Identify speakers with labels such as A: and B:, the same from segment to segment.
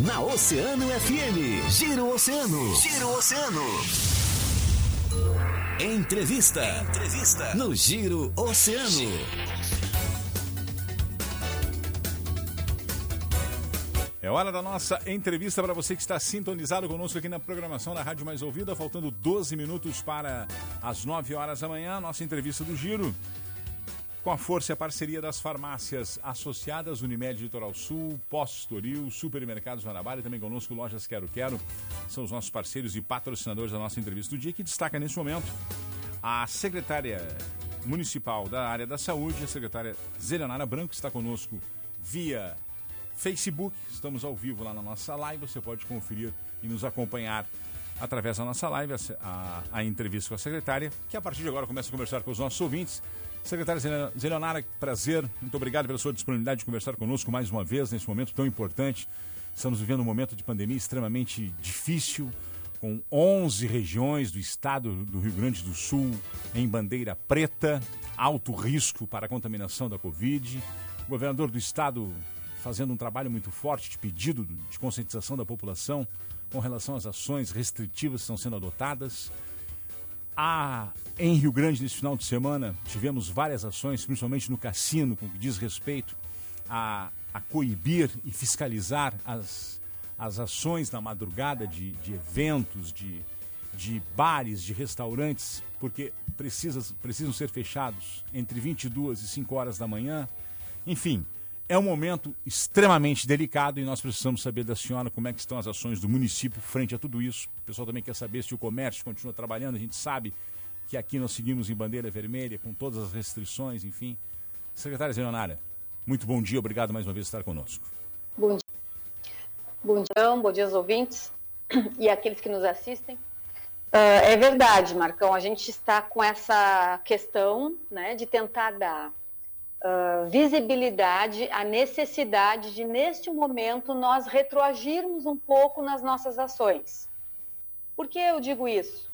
A: Na Oceano FM, Giro Oceano. Giro Oceano. Entrevista. Entrevista. No Giro Oceano.
B: É hora da nossa entrevista para você que está sintonizado conosco aqui na programação da Rádio Mais Ouvida, faltando 12 minutos para as 9 horas da manhã, nossa entrevista do Giro. Com a força e a parceria das farmácias associadas, Unimed Litoral Sul, Postos Toril, Supermercados Guanabara e também conosco Lojas Quero Quero, são os nossos parceiros e patrocinadores da nossa entrevista do dia, que destaca nesse momento a secretária municipal da área da saúde, a secretária Zelenara Branco, que está conosco via Facebook. Estamos ao vivo lá na nossa live. Você pode conferir e nos acompanhar através da nossa live, a, a, a, entrevista com a secretária, que a partir de agora começa a conversar com os nossos ouvintes. Secretária Zelionara, prazer, muito obrigado pela sua disponibilidade de conversar conosco mais uma vez nesse momento tão importante. Estamos vivendo um momento de pandemia extremamente difícil, com 11 regiões do estado do Rio Grande do Sul em bandeira preta, alto risco para a contaminação da Covid. O governador do estado fazendo um trabalho muito forte de pedido de conscientização da população com relação às ações restritivas que estão sendo adotadas. Há, em Rio Grande, nesse final de semana, tivemos várias ações, principalmente no cassino, com que diz respeito a, a coibir e fiscalizar as, as ações na madrugada de, de eventos, de, de bares, de restaurantes, porque precisa, precisam ser fechados entre 22 e 5 horas da manhã. Enfim, é um momento extremamente delicado e nós precisamos saber da senhora como é que estão as ações do município frente a tudo isso. O pessoal também quer saber se o comércio continua trabalhando. A gente sabe que aqui nós seguimos em bandeira vermelha, com todas as restrições, enfim. Secretária Zeonara, muito bom dia, obrigado mais uma vez por estar conosco.
C: Bom dia. Bom dia, bom dia aos ouvintes e aqueles que nos assistem. Uh, é verdade, Marcão, a gente está com essa questão né, de tentar dar uh, visibilidade à necessidade de, neste momento, nós retroagirmos um pouco nas nossas ações. Por que eu digo isso?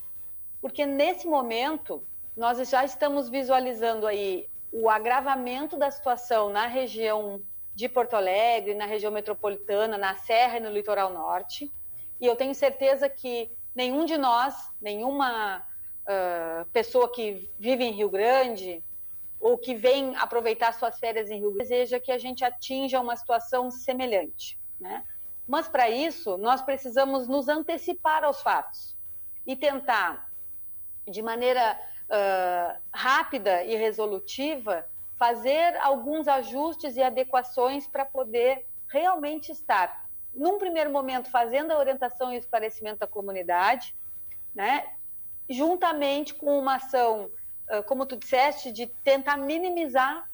C: Porque nesse momento nós já estamos visualizando aí o agravamento da situação na região de Porto Alegre, na região metropolitana, na Serra e no litoral norte. E eu tenho certeza que nenhum de nós, nenhuma uh, pessoa que vive em Rio Grande, ou que vem aproveitar suas férias em Rio Grande deseja que a gente atinja uma situação semelhante, né? Mas para isso, nós precisamos nos antecipar aos fatos e tentar, de maneira uh, rápida e resolutiva, fazer alguns ajustes e adequações para poder realmente estar, num primeiro momento, fazendo a orientação e esclarecimento da comunidade, né? juntamente com uma ação como tu disseste, de tentar minimizar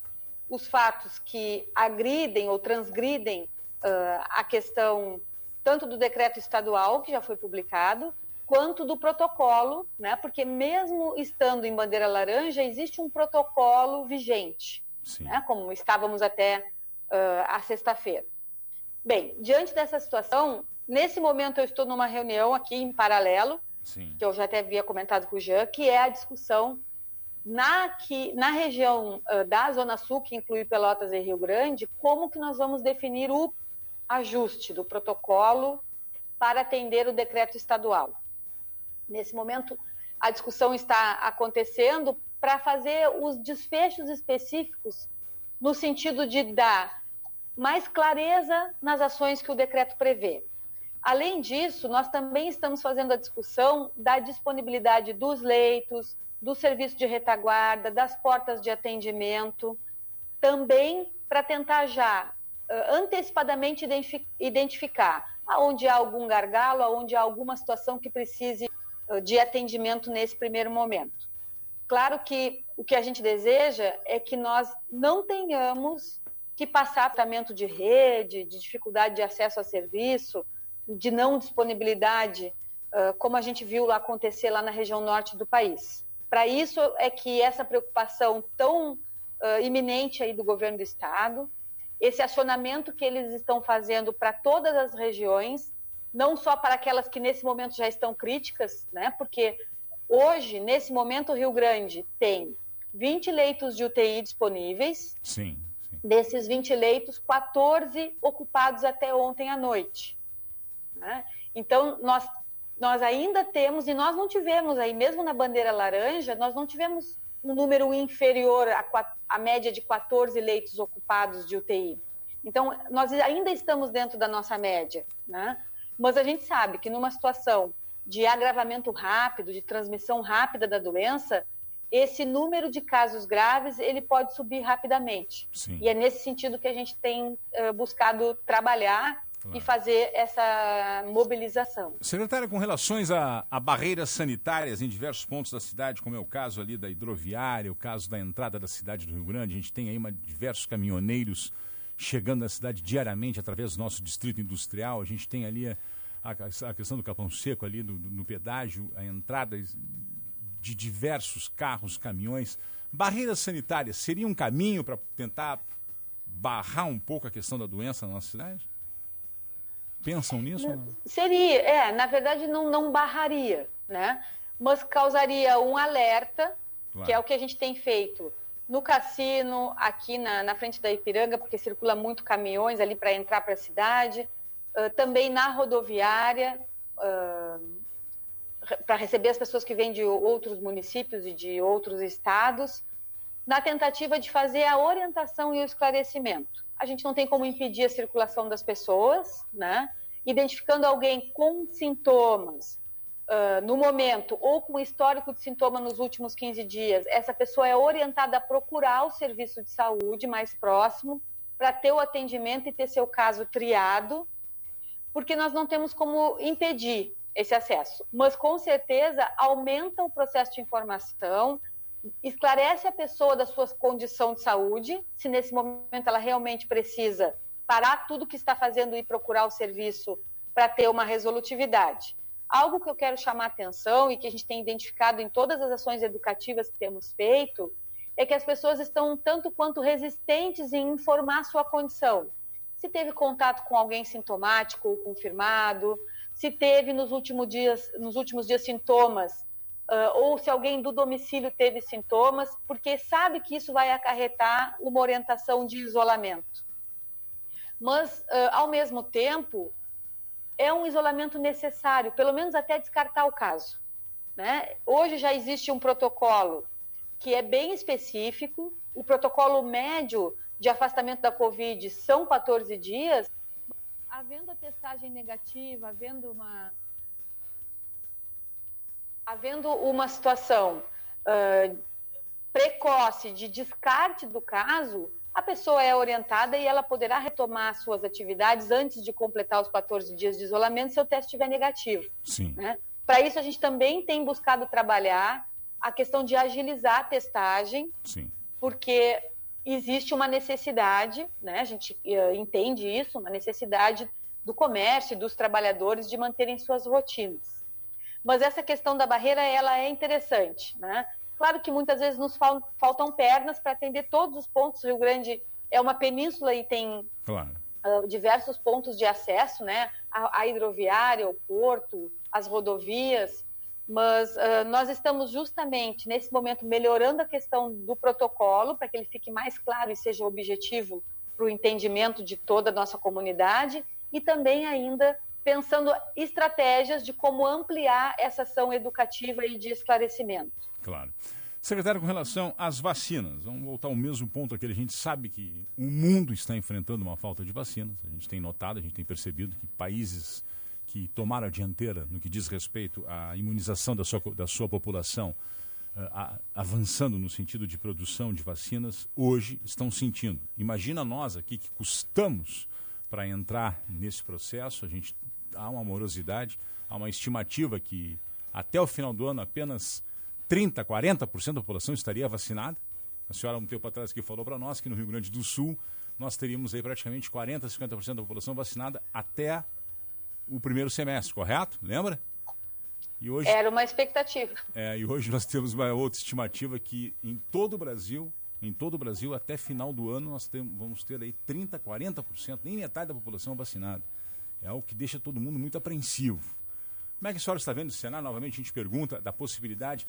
C: os fatos que agridem ou transgridem uh, a questão tanto do decreto estadual, que já foi publicado, quanto do protocolo, né? porque mesmo estando em bandeira laranja, existe um protocolo vigente, né? como estávamos até uh, a sexta-feira. Bem, diante dessa situação, nesse momento eu estou numa reunião aqui em paralelo, Sim. que eu já até havia comentado com o Jean, que é a discussão na, que, na região uh, da Zona Sul, que inclui Pelotas e Rio Grande, como que nós vamos definir o ajuste do protocolo para atender o decreto estadual. Nesse momento, a discussão está acontecendo para fazer os desfechos específicos no sentido de dar mais clareza nas ações que o decreto prevê. Além disso, nós também estamos fazendo a discussão da disponibilidade dos leitos, do serviço de retaguarda, das portas de atendimento, também para tentar já antecipadamente identificar aonde há algum gargalo, aonde há alguma situação que precise de atendimento nesse primeiro momento. Claro que o que a gente deseja é que nós não tenhamos que passar tratamento de rede, de dificuldade de acesso a serviço, de não disponibilidade, como a gente viu acontecer lá na região norte do país. Para isso é que essa preocupação tão uh, iminente aí do governo do estado, esse acionamento que eles estão fazendo para todas as regiões, não só para aquelas que nesse momento já estão críticas, né? Porque hoje, nesse momento, o Rio Grande tem 20 leitos de UTI disponíveis.
B: Sim. sim.
C: Desses 20 leitos, 14 ocupados até ontem à noite. Né? Então, nós, nós ainda temos, e nós não tivemos aí, mesmo na bandeira laranja, nós não tivemos um número inferior à, média de 14 leitos ocupados de UTI. Então, nós ainda estamos dentro da nossa média, né? Mas a gente sabe que numa situação de agravamento rápido, de transmissão rápida da doença, esse número de casos graves ele pode subir rapidamente. Sim. E é nesse sentido que a gente tem uh, buscado trabalhar claro. e fazer essa mobilização.
B: Secretária, com relações a, a, barreiras sanitárias em diversos pontos da cidade, como é o caso ali da hidroviária, o caso da entrada da cidade do Rio Grande, a gente tem aí uma, diversos caminhoneiros chegando na cidade diariamente através do nosso distrito industrial. A gente tem ali a, a, a questão do Capão Seco, ali do, do, no pedágio, a entrada de diversos carros, caminhões. Barreiras sanitárias seria um caminho para tentar barrar um pouco a questão da doença na nossa cidade? Pensam nisso?
C: Seria, é, na verdade não, não barraria, né? Mas causaria um alerta, claro. que é o que a gente tem feito no cassino, aqui na, na frente da Ipiranga, porque circula muito caminhões ali para entrar para a cidade, uh, também na rodoviária, uh, para receber as pessoas que vêm de outros municípios e de outros estados, na tentativa de fazer a orientação e o esclarecimento. A gente não tem como impedir a circulação das pessoas, né? Identificando alguém com sintomas, uh, no momento ou com histórico de sintoma nos últimos 15 dias, essa pessoa é orientada a procurar o serviço de saúde mais próximo para ter o atendimento e ter seu caso triado, porque nós não temos como impedir esse acesso. Mas com certeza aumenta o processo de informação, esclarece a pessoa da sua condição de saúde, se nesse momento ela realmente precisa parar tudo que está fazendo e procurar o serviço para ter uma resolutividade. Algo que eu quero chamar atenção e que a gente tem identificado em todas as ações educativas que temos feito é que as pessoas estão tanto quanto resistentes em informar sua condição. Se teve contato com alguém sintomático ou confirmado, se teve nos últimos dias, nos últimos dias sintomas, uh, ou se alguém do domicílio teve sintomas, porque sabe que isso vai acarretar uma orientação de isolamento. Mas, uh, ao mesmo tempo, é um isolamento necessário, pelo menos até descartar o caso. Né? Hoje já existe um protocolo que é bem específico, o protocolo médio de afastamento da Covid são 14 dias. Havendo a testagem negativa, havendo uma, havendo uma situação uh, precoce de descarte do caso, a pessoa é orientada e ela poderá retomar suas atividades antes de completar os 14 dias de isolamento se o teste estiver negativo.
B: Sim.
C: Né? Para isso, a gente também tem buscado trabalhar a questão de agilizar a testagem,
B: Sim.
C: porque existe uma necessidade, né? a gente uh, entende isso, uma necessidade do comércio e dos trabalhadores de manterem suas rotinas. Mas essa questão da barreira, ela é interessante, né? Claro que muitas vezes nos faltam pernas para atender todos os pontos. O Rio Grande é uma península e tem
B: claro.
C: uh, diversos pontos de acesso, né? A, a, hidroviária, o porto, as rodovias. Mas uh, nós estamos justamente nesse momento melhorando a questão do protocolo para que ele fique mais claro e seja objetivo para o entendimento de toda a nossa comunidade e também ainda pensando estratégias de como ampliar essa ação educativa e de esclarecimento.
B: Claro. Secretário, com relação às vacinas, vamos voltar ao mesmo ponto aqui. A gente sabe que o mundo está enfrentando uma falta de vacinas. A gente tem notado, a gente tem percebido que países que tomaram a dianteira no que diz respeito à imunização da sua, da sua população, a, avançando no sentido de produção de vacinas, hoje estão sentindo. Imagina nós aqui que custamos para entrar nesse processo, a gente há uma morosidade, há uma estimativa que até o final do ano apenas 30%, 40% da população estaria vacinada. A senhora, um tempo atrás, que falou para nós que no Rio Grande do Sul nós teríamos aí praticamente 40%, 50% da população vacinada até o primeiro semestre, correto? Lembra?
C: E hoje, Era uma expectativa.
B: É, e hoje nós temos uma outra estimativa que em todo o Brasil, em todo o Brasil, até final do ano, nós temos, vamos ter aí 30%, 40%, nem metade da população vacinada. É algo que deixa todo mundo muito apreensivo. Como é que a senhora está vendo esse cenário? Novamente a gente pergunta da possibilidade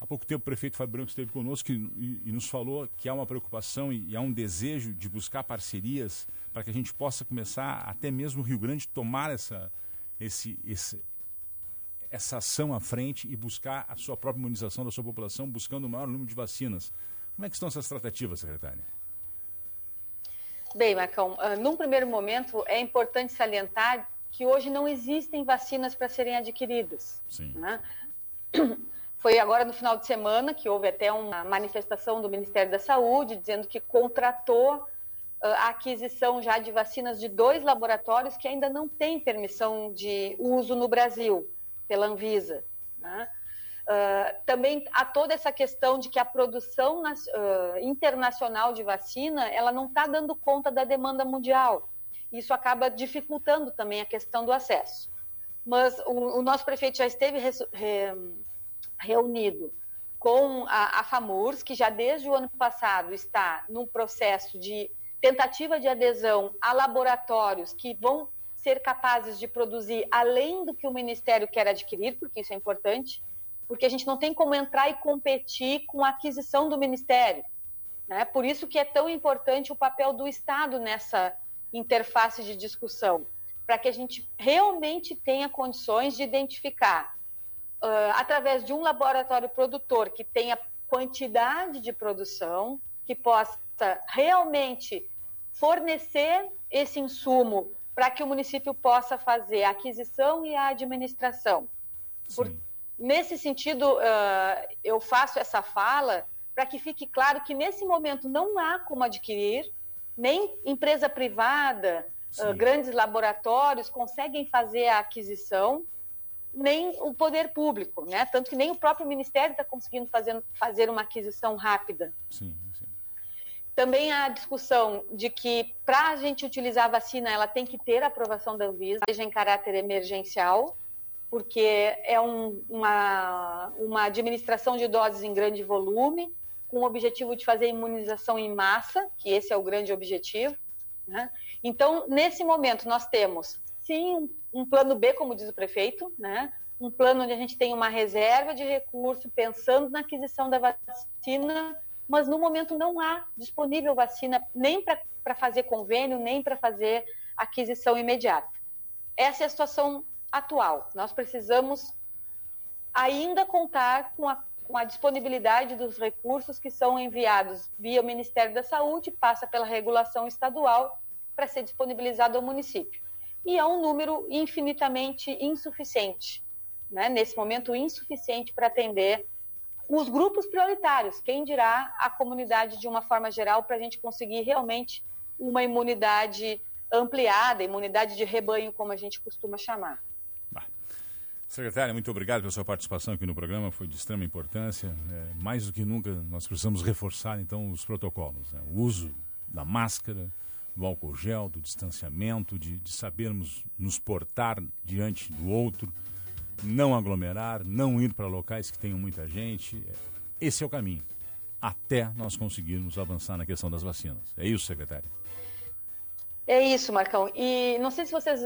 B: Há pouco tempo o prefeito Fábio Branco esteve conosco e, e, e nos falou que há uma preocupação e, e, há um desejo de buscar parcerias para que a gente possa começar, até mesmo o Rio Grande, tomar essa, esse, esse, essa ação à frente e buscar a sua própria imunização da sua população, buscando o maior número de vacinas. Como é que estão essas tratativas, secretária?
C: Bem, Marcão, uh, num primeiro momento é importante salientar que hoje não existem vacinas para serem adquiridas. Sim. Né? Foi agora no final de semana que houve até uma manifestação do Ministério da Saúde dizendo que contratou uh, a aquisição já de vacinas de dois laboratórios que ainda não têm permissão de uso no Brasil, pela Anvisa. Né? Uh, também há toda essa questão de que a produção uh, internacional de vacina ela não está dando conta da demanda mundial. Isso acaba dificultando também a questão do acesso. Mas o, o nosso prefeito já esteve re, re, reunido com a, a FAMURS, que já desde o ano passado está num processo de tentativa de adesão a laboratórios que vão ser capazes de produzir além do que o Ministério quer adquirir, porque isso é importante, porque a gente não tem como entrar e competir com a aquisição do Ministério. Né? Por isso que é tão importante o papel do Estado nessa interface de discussão, para que a gente realmente tenha condições de identificar, uh, através de um laboratório produtor que tenha quantidade de produção, que possa realmente fornecer esse insumo para que o município possa fazer a aquisição e a administração. Por, nesse sentido, uh, eu faço essa fala para que fique claro que nesse momento não há como adquirir, nem empresa privada, uh, grandes laboratórios conseguem fazer a aquisição, nem o poder público, né? Tanto que nem o próprio Ministério está conseguindo fazer, fazer uma aquisição rápida. Sim, sim. Também a discussão de que para a gente utilizar a vacina, ela tem que ter a aprovação da Anvisa, seja em caráter emergencial, porque é um, uma, uma administração de doses em grande volume, com o objetivo de fazer imunização em massa, que esse é o grande objetivo. Né? Então, nesse momento, nós temos, sim, um plano B, como diz o prefeito, né? um plano onde a gente tem uma reserva de recurso, pensando na aquisição da vacina, mas no momento não há disponível vacina nem para fazer convênio, nem para fazer aquisição imediata. Essa é a situação atual. Nós precisamos ainda contar com a com a disponibilidade dos recursos que são enviados via Ministério da Saúde, passa pela regulação estadual para ser disponibilizado ao município. E é um número infinitamente insuficiente, né? nesse momento insuficiente para atender os grupos prioritários, quem dirá a comunidade de uma forma geral, para a gente conseguir realmente uma imunidade ampliada, imunidade de rebanho, como a gente costuma chamar.
B: Secretária, muito obrigado pela sua participação aqui no programa, foi de extrema importância. É, mais do que nunca, nós precisamos reforçar então os protocolos. Né? O uso da máscara, do álcool gel, do distanciamento, de, de sabermos nos portar diante do outro, não aglomerar, não ir para locais que tenham muita gente. Esse é o caminho, até nós conseguirmos avançar na questão das vacinas. É isso, secretária?
C: É isso, Marcão. E não sei se vocês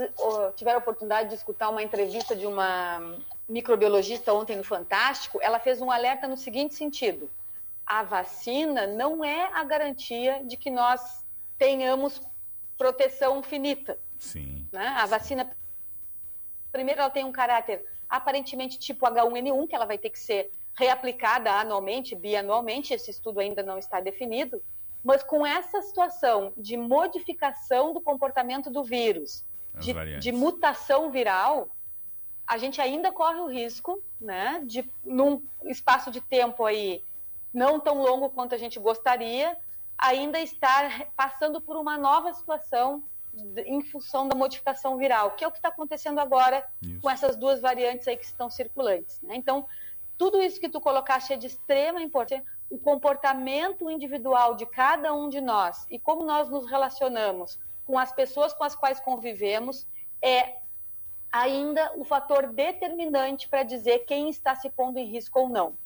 C: tiveram a oportunidade de escutar uma entrevista de uma microbiologista ontem no Fantástico. Ela fez um alerta no seguinte sentido: a vacina não é a garantia de que nós tenhamos proteção finita. Sim. Né? A vacina, primeiro, ela tem um caráter aparentemente tipo H1N1, que ela vai ter que ser reaplicada anualmente, bianualmente. Esse estudo ainda não está definido. Mas com essa situação de modificação do comportamento do vírus, de, de, mutação viral, a gente ainda corre o risco, né, de num espaço de tempo aí não tão longo quanto a gente gostaria, ainda estar passando por uma nova situação em função da modificação viral, que é o que está acontecendo agora isso. com essas duas variantes aí que estão circulantes. Né? Então, tudo isso que tu colocaste é de extrema importância o comportamento individual de cada um de nós e como nós nos relacionamos com as pessoas com as quais convivemos é ainda o fator determinante para dizer quem está se pondo em risco ou não.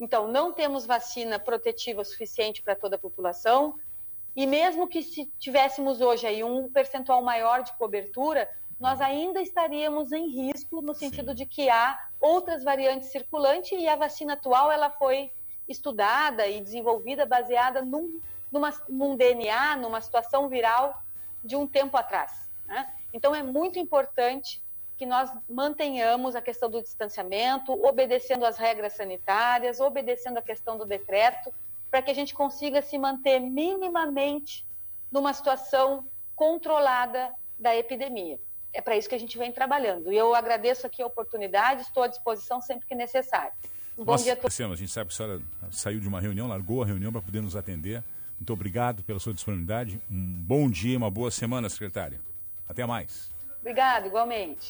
C: Então, não temos vacina protetiva suficiente para toda a população, e mesmo que se tivéssemos hoje aí um percentual maior de cobertura, nós ainda estaríamos em risco no sentido Sim. de que há outras variantes circulantes e a vacina atual ela foi estudada e desenvolvida baseada num, numa, num DNA, numa situação viral de um tempo atrás. Né? Então, é muito importante que nós mantenhamos a questão do distanciamento, obedecendo às regras sanitárias, obedecendo a questão do decreto, para que a gente consiga se manter minimamente numa situação controlada da epidemia. É para isso que a gente vem trabalhando. E eu agradeço aqui a oportunidade, estou à disposição sempre que necessário.
B: Um bom Nossa, dia a todos. A gente sabe que a senhora saiu de uma reunião, largou a reunião para poder nos atender. Muito obrigado pela sua disponibilidade. Um bom dia, uma boa semana, secretária. Até mais.
C: Obrigada, igualmente.